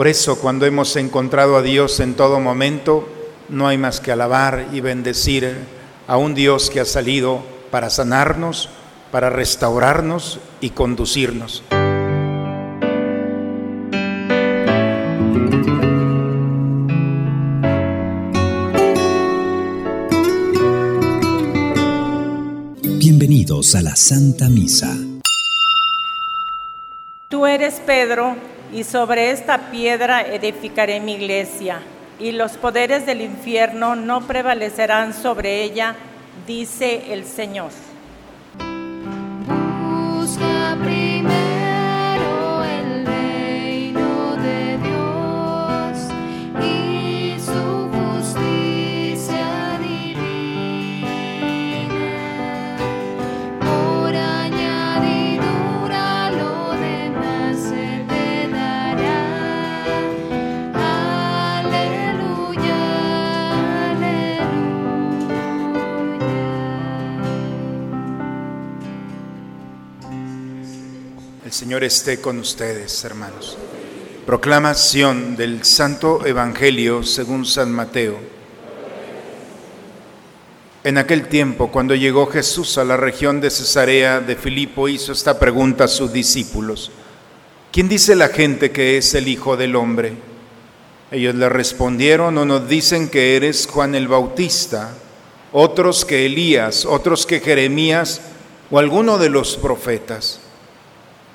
Por eso cuando hemos encontrado a Dios en todo momento, no hay más que alabar y bendecir a un Dios que ha salido para sanarnos, para restaurarnos y conducirnos. Bienvenidos a la Santa Misa. Tú eres Pedro, y sobre esta piedra edificaré mi iglesia, y los poderes del infierno no prevalecerán sobre ella, dice el Señor. Señor esté con ustedes, hermanos. Proclamación del Santo Evangelio según San Mateo. En aquel tiempo, cuando llegó Jesús a la región de Cesarea de Filipo, hizo esta pregunta a sus discípulos. ¿Quién dice la gente que es el Hijo del Hombre? Ellos le respondieron, unos dicen que eres Juan el Bautista, otros que Elías, otros que Jeremías o alguno de los profetas.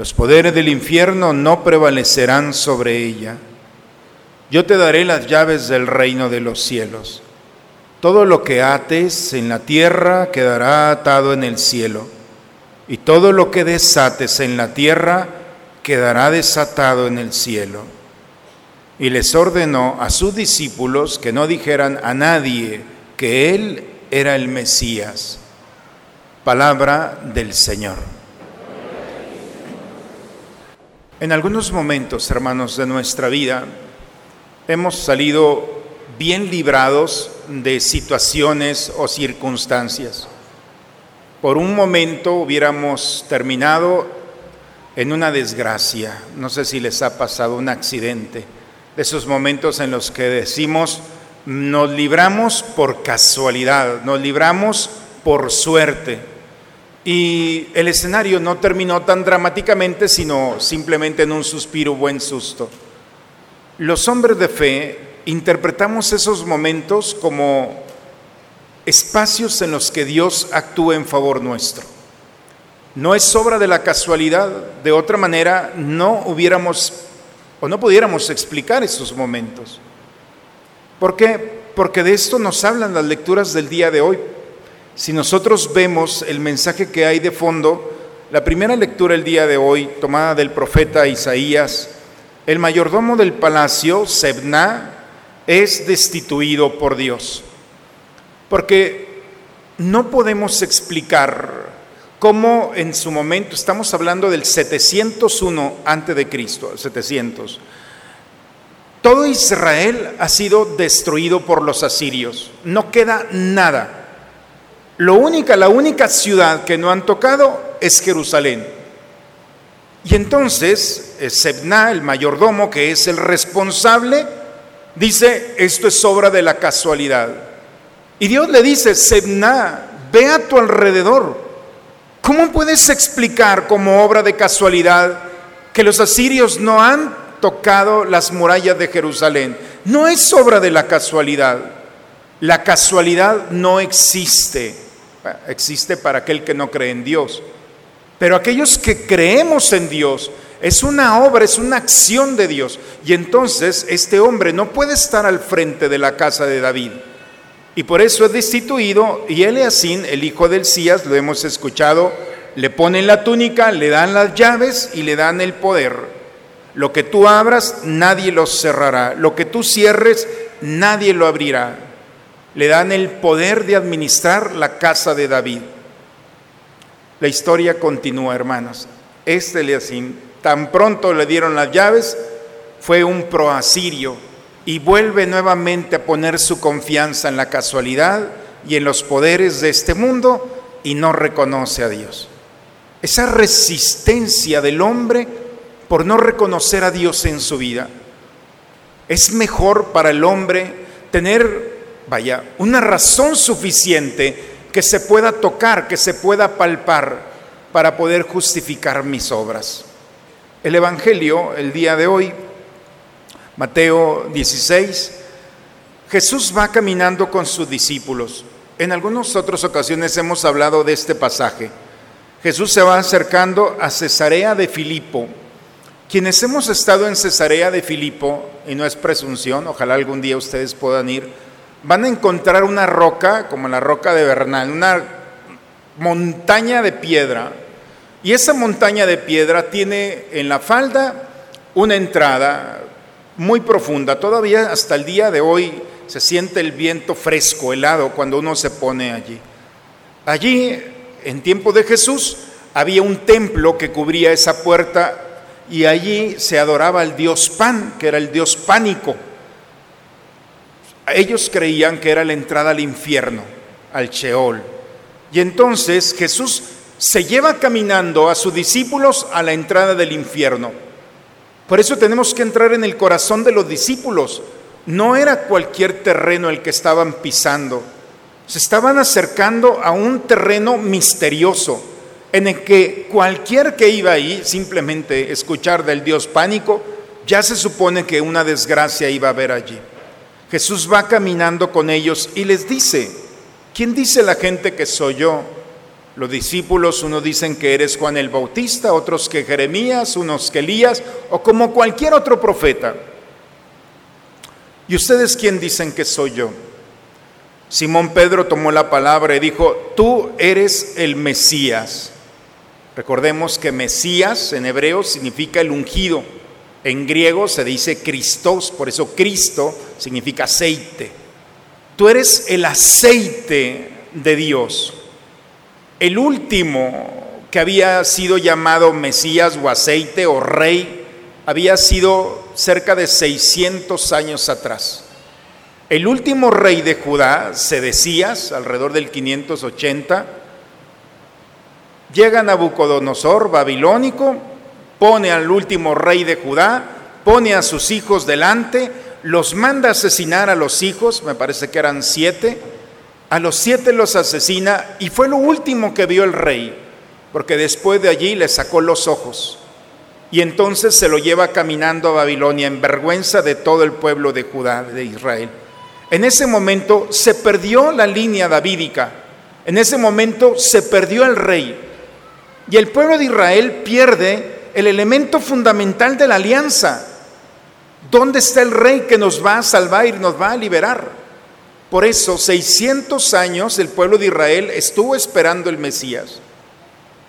los poderes del infierno no prevalecerán sobre ella. Yo te daré las llaves del reino de los cielos. Todo lo que ates en la tierra quedará atado en el cielo, y todo lo que desates en la tierra quedará desatado en el cielo. Y les ordenó a sus discípulos que no dijeran a nadie que él era el Mesías. Palabra del Señor. En algunos momentos, hermanos, de nuestra vida, hemos salido bien librados de situaciones o circunstancias. Por un momento hubiéramos terminado en una desgracia. No sé si les ha pasado un accidente. De esos momentos en los que decimos, nos libramos por casualidad, nos libramos por suerte. Y el escenario no terminó tan dramáticamente, sino simplemente en un suspiro, buen susto. Los hombres de fe interpretamos esos momentos como espacios en los que Dios actúa en favor nuestro. No es obra de la casualidad, de otra manera no hubiéramos o no pudiéramos explicar esos momentos. ¿Por qué? Porque de esto nos hablan las lecturas del día de hoy. Si nosotros vemos el mensaje que hay de fondo, la primera lectura el día de hoy, tomada del profeta Isaías, el mayordomo del palacio, Sebna, es destituido por Dios. Porque no podemos explicar cómo en su momento, estamos hablando del 701 antes de Cristo, 700. Todo Israel ha sido destruido por los asirios, no queda nada. Lo única, la única ciudad que no han tocado es Jerusalén. Y entonces eh, Sebna, el mayordomo, que es el responsable, dice, esto es obra de la casualidad. Y Dios le dice, Sebna, ve a tu alrededor. ¿Cómo puedes explicar como obra de casualidad que los asirios no han tocado las murallas de Jerusalén? No es obra de la casualidad. La casualidad no existe existe para aquel que no cree en Dios. Pero aquellos que creemos en Dios, es una obra, es una acción de Dios. Y entonces este hombre no puede estar al frente de la casa de David. Y por eso es destituido y Eleasín, el hijo del Cías, lo hemos escuchado, le ponen la túnica, le dan las llaves y le dan el poder. Lo que tú abras, nadie lo cerrará. Lo que tú cierres, nadie lo abrirá. Le dan el poder de administrar la casa de David. La historia continúa, hermanos. Este Eliasim, tan pronto le dieron las llaves, fue un proasirio y vuelve nuevamente a poner su confianza en la casualidad y en los poderes de este mundo y no reconoce a Dios. Esa resistencia del hombre por no reconocer a Dios en su vida. Es mejor para el hombre tener, vaya, una razón suficiente que se pueda tocar, que se pueda palpar para poder justificar mis obras. El Evangelio, el día de hoy, Mateo 16, Jesús va caminando con sus discípulos. En algunas otras ocasiones hemos hablado de este pasaje. Jesús se va acercando a Cesarea de Filipo. Quienes hemos estado en Cesarea de Filipo, y no es presunción, ojalá algún día ustedes puedan ir, van a encontrar una roca, como la roca de Bernal, una montaña de piedra. Y esa montaña de piedra tiene en la falda una entrada muy profunda. Todavía hasta el día de hoy se siente el viento fresco, helado, cuando uno se pone allí. Allí, en tiempo de Jesús, había un templo que cubría esa puerta y allí se adoraba al dios Pan, que era el dios pánico. Ellos creían que era la entrada al infierno, al Sheol. Y entonces Jesús se lleva caminando a sus discípulos a la entrada del infierno. Por eso tenemos que entrar en el corazón de los discípulos, no era cualquier terreno el que estaban pisando. Se estaban acercando a un terreno misterioso en el que cualquier que iba ahí, simplemente escuchar del Dios pánico, ya se supone que una desgracia iba a haber allí. Jesús va caminando con ellos y les dice, ¿quién dice la gente que soy yo? Los discípulos, unos dicen que eres Juan el Bautista, otros que Jeremías, unos que Elías, o como cualquier otro profeta. ¿Y ustedes quién dicen que soy yo? Simón Pedro tomó la palabra y dijo, tú eres el Mesías. Recordemos que Mesías en hebreo significa el ungido. En griego se dice Cristos, por eso Cristo significa aceite. Tú eres el aceite de Dios. El último que había sido llamado Mesías o aceite o rey había sido cerca de 600 años atrás. El último rey de Judá, Sedecías, alrededor del 580, llega Nabucodonosor, babilónico, pone al último rey de Judá, pone a sus hijos delante, los manda asesinar a los hijos, me parece que eran siete, a los siete los asesina y fue lo último que vio el rey, porque después de allí le sacó los ojos y entonces se lo lleva caminando a Babilonia en vergüenza de todo el pueblo de Judá, de Israel. En ese momento se perdió la línea davídica, en ese momento se perdió el rey y el pueblo de Israel pierde el elemento fundamental de la alianza. ¿Dónde está el rey que nos va a salvar y nos va a liberar? Por eso, 600 años el pueblo de Israel estuvo esperando el Mesías.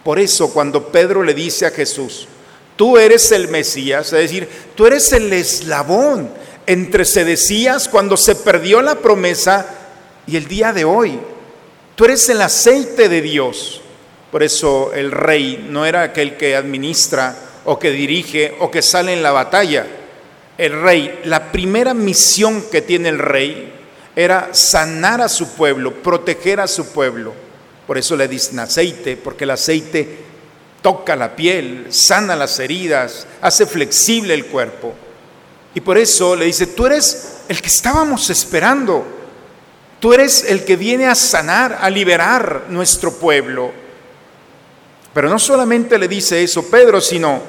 Por eso, cuando Pedro le dice a Jesús, tú eres el Mesías, es decir, tú eres el eslabón entre se decías cuando se perdió la promesa y el día de hoy. Tú eres el aceite de Dios. Por eso el rey no era aquel que administra o que dirige o que sale en la batalla. El rey, la primera misión que tiene el rey era sanar a su pueblo, proteger a su pueblo. Por eso le dicen aceite, porque el aceite toca la piel, sana las heridas, hace flexible el cuerpo. Y por eso le dice, tú eres el que estábamos esperando, tú eres el que viene a sanar, a liberar nuestro pueblo. Pero no solamente le dice eso Pedro, sino,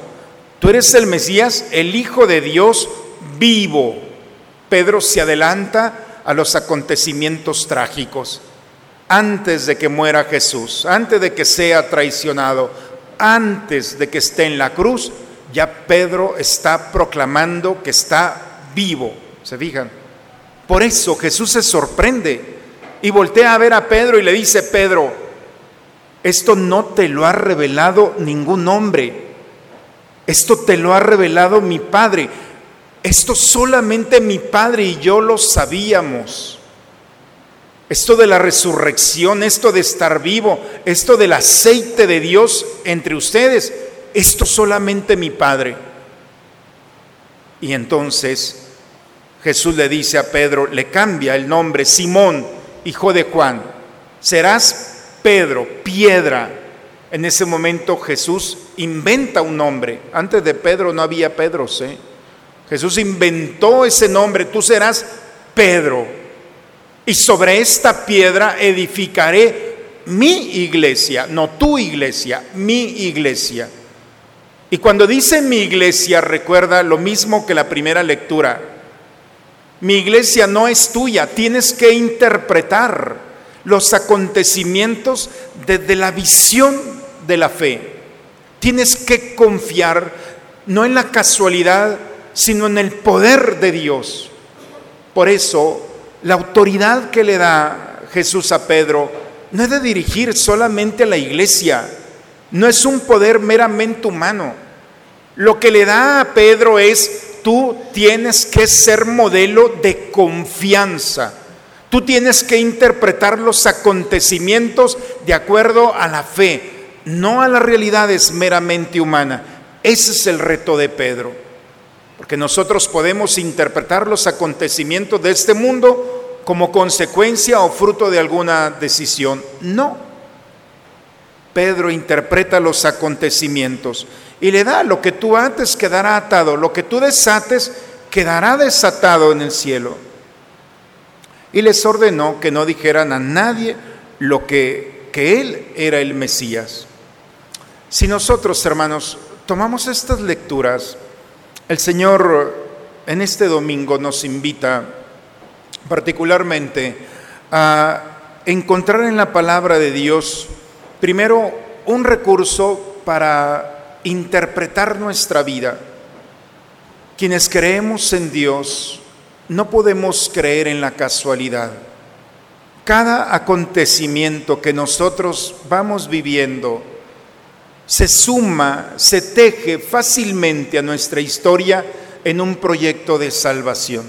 tú eres el Mesías, el Hijo de Dios vivo. Pedro se adelanta a los acontecimientos trágicos antes de que muera Jesús, antes de que sea traicionado, antes de que esté en la cruz, ya Pedro está proclamando que está vivo. ¿Se fijan? Por eso Jesús se sorprende y voltea a ver a Pedro y le dice, Pedro, esto no te lo ha revelado ningún hombre, esto te lo ha revelado mi Padre. Esto solamente mi Padre y yo lo sabíamos. Esto de la resurrección, esto de estar vivo, esto del aceite de Dios entre ustedes, esto solamente mi Padre. Y entonces Jesús le dice a Pedro, le cambia el nombre, Simón, hijo de Juan, serás Pedro, piedra. En ese momento Jesús inventa un nombre. Antes de Pedro no había Pedro, ¿eh? Jesús inventó ese nombre, tú serás Pedro. Y sobre esta piedra edificaré mi iglesia, no tu iglesia, mi iglesia. Y cuando dice mi iglesia, recuerda lo mismo que la primera lectura. Mi iglesia no es tuya, tienes que interpretar los acontecimientos desde la visión de la fe. Tienes que confiar no en la casualidad, sino en el poder de Dios. Por eso, la autoridad que le da Jesús a Pedro no es de dirigir solamente a la iglesia, no es un poder meramente humano. Lo que le da a Pedro es, tú tienes que ser modelo de confianza. Tú tienes que interpretar los acontecimientos de acuerdo a la fe, no a las realidades meramente humanas. Ese es el reto de Pedro. Porque nosotros podemos interpretar los acontecimientos de este mundo como consecuencia o fruto de alguna decisión. No. Pedro interpreta los acontecimientos y le da lo que tú ates quedará atado, lo que tú desates quedará desatado en el cielo. Y les ordenó que no dijeran a nadie lo que, que él era el Mesías. Si nosotros, hermanos, tomamos estas lecturas, el Señor en este domingo nos invita particularmente a encontrar en la palabra de Dios, primero, un recurso para interpretar nuestra vida. Quienes creemos en Dios no podemos creer en la casualidad. Cada acontecimiento que nosotros vamos viviendo, se suma, se teje fácilmente a nuestra historia en un proyecto de salvación.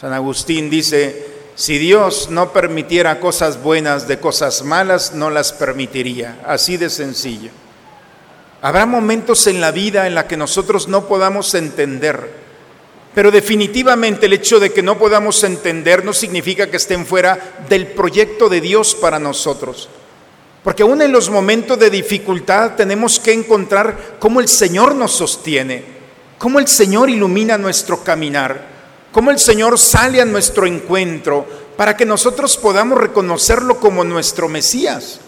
San Agustín dice, si Dios no permitiera cosas buenas de cosas malas, no las permitiría. Así de sencillo. Habrá momentos en la vida en la que nosotros no podamos entender, pero definitivamente el hecho de que no podamos entender no significa que estén fuera del proyecto de Dios para nosotros. Porque aún en los momentos de dificultad tenemos que encontrar cómo el Señor nos sostiene, cómo el Señor ilumina nuestro caminar, cómo el Señor sale a nuestro encuentro para que nosotros podamos reconocerlo como nuestro Mesías.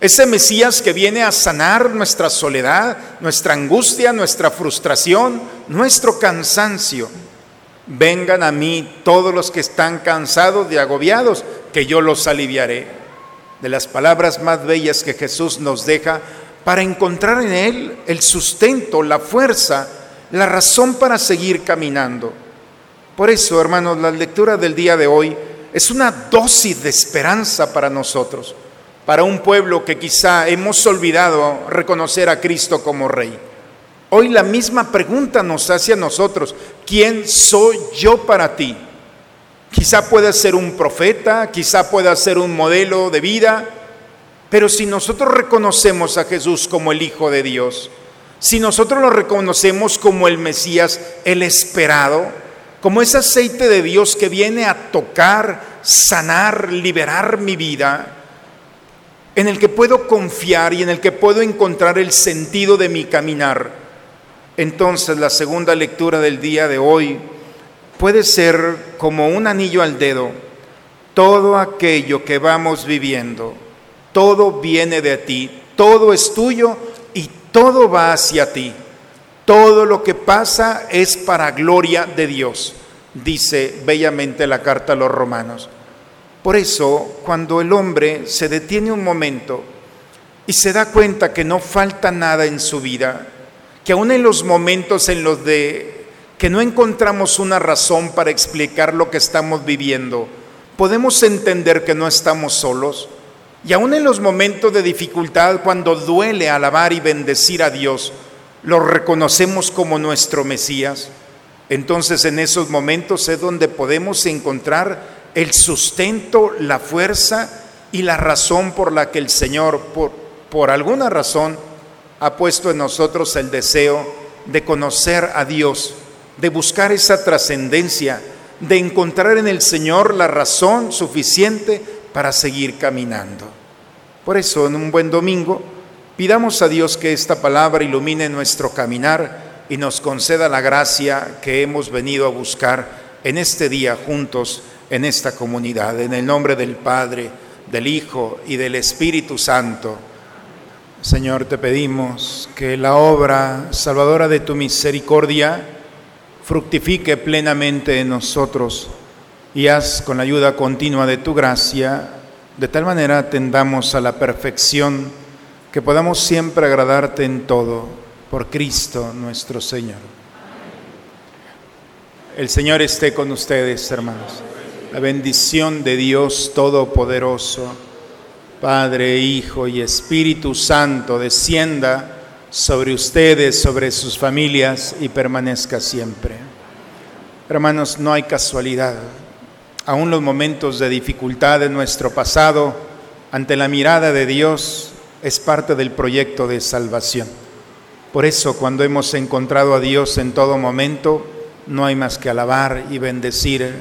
Ese Mesías que viene a sanar nuestra soledad, nuestra angustia, nuestra frustración, nuestro cansancio. Vengan a mí todos los que están cansados y agobiados, que yo los aliviaré de las palabras más bellas que Jesús nos deja para encontrar en Él el sustento, la fuerza, la razón para seguir caminando. Por eso, hermanos, la lectura del día de hoy es una dosis de esperanza para nosotros, para un pueblo que quizá hemos olvidado reconocer a Cristo como Rey. Hoy la misma pregunta nos hace a nosotros, ¿quién soy yo para ti? Quizá pueda ser un profeta, quizá pueda ser un modelo de vida, pero si nosotros reconocemos a Jesús como el Hijo de Dios, si nosotros lo reconocemos como el Mesías, el esperado, como ese aceite de Dios que viene a tocar, sanar, liberar mi vida, en el que puedo confiar y en el que puedo encontrar el sentido de mi caminar. Entonces la segunda lectura del día de hoy puede ser como un anillo al dedo. Todo aquello que vamos viviendo, todo viene de ti, todo es tuyo y todo va hacia ti. Todo lo que pasa es para gloria de Dios, dice bellamente la carta a los romanos. Por eso, cuando el hombre se detiene un momento y se da cuenta que no falta nada en su vida, que aún en los momentos en los de que no encontramos una razón para explicar lo que estamos viviendo, podemos entender que no estamos solos. Y aún en los momentos de dificultad, cuando duele alabar y bendecir a Dios, lo reconocemos como nuestro Mesías. Entonces en esos momentos es donde podemos encontrar el sustento, la fuerza y la razón por la que el Señor, por, por alguna razón, ha puesto en nosotros el deseo de conocer a Dios, de buscar esa trascendencia, de encontrar en el Señor la razón suficiente para seguir caminando. Por eso, en un buen domingo, pidamos a Dios que esta palabra ilumine nuestro caminar y nos conceda la gracia que hemos venido a buscar en este día juntos, en esta comunidad. En el nombre del Padre, del Hijo y del Espíritu Santo. Señor, te pedimos que la obra salvadora de tu misericordia fructifique plenamente en nosotros y haz con la ayuda continua de tu gracia, de tal manera tendamos a la perfección que podamos siempre agradarte en todo, por Cristo nuestro Señor. El Señor esté con ustedes, hermanos. La bendición de Dios Todopoderoso Padre, Hijo y Espíritu Santo, descienda sobre ustedes, sobre sus familias y permanezca siempre. Hermanos, no hay casualidad. Aún los momentos de dificultad de nuestro pasado, ante la mirada de Dios, es parte del proyecto de salvación. Por eso, cuando hemos encontrado a Dios en todo momento, no hay más que alabar y bendecir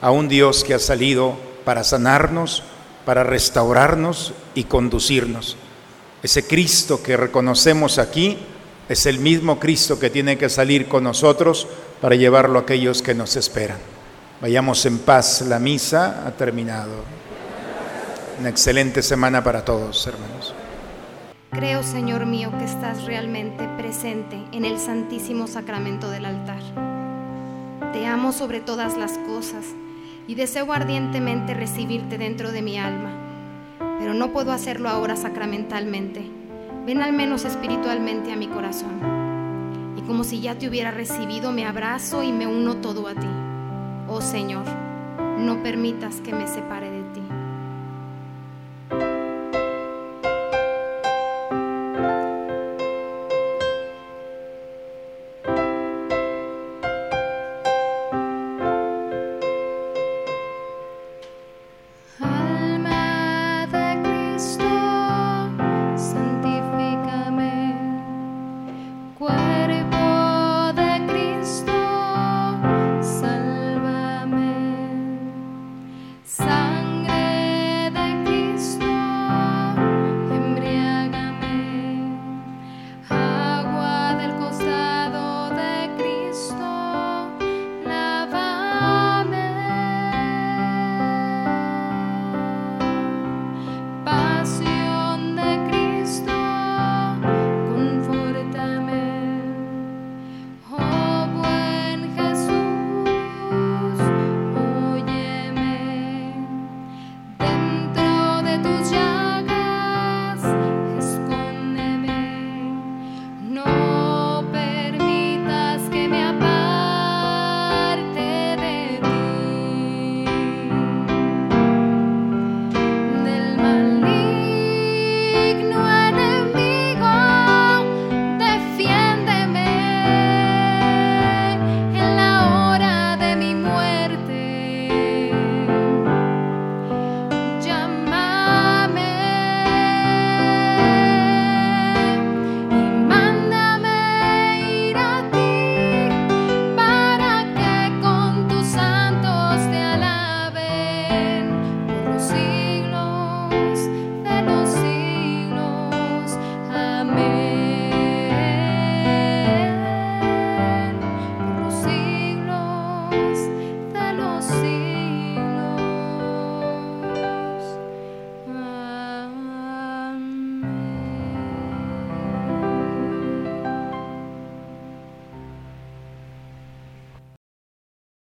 a un Dios que ha salido para sanarnos, para restaurarnos y conducirnos. Ese Cristo que reconocemos aquí es el mismo Cristo que tiene que salir con nosotros para llevarlo a aquellos que nos esperan. Vayamos en paz, la misa ha terminado. Una excelente semana para todos, hermanos. Creo, Señor mío, que estás realmente presente en el santísimo sacramento del altar. Te amo sobre todas las cosas y deseo ardientemente recibirte dentro de mi alma, pero no puedo hacerlo ahora sacramentalmente. Ven al menos espiritualmente a mi corazón. Y como si ya te hubiera recibido, me abrazo y me uno todo a ti. Oh Señor, no permitas que me separe de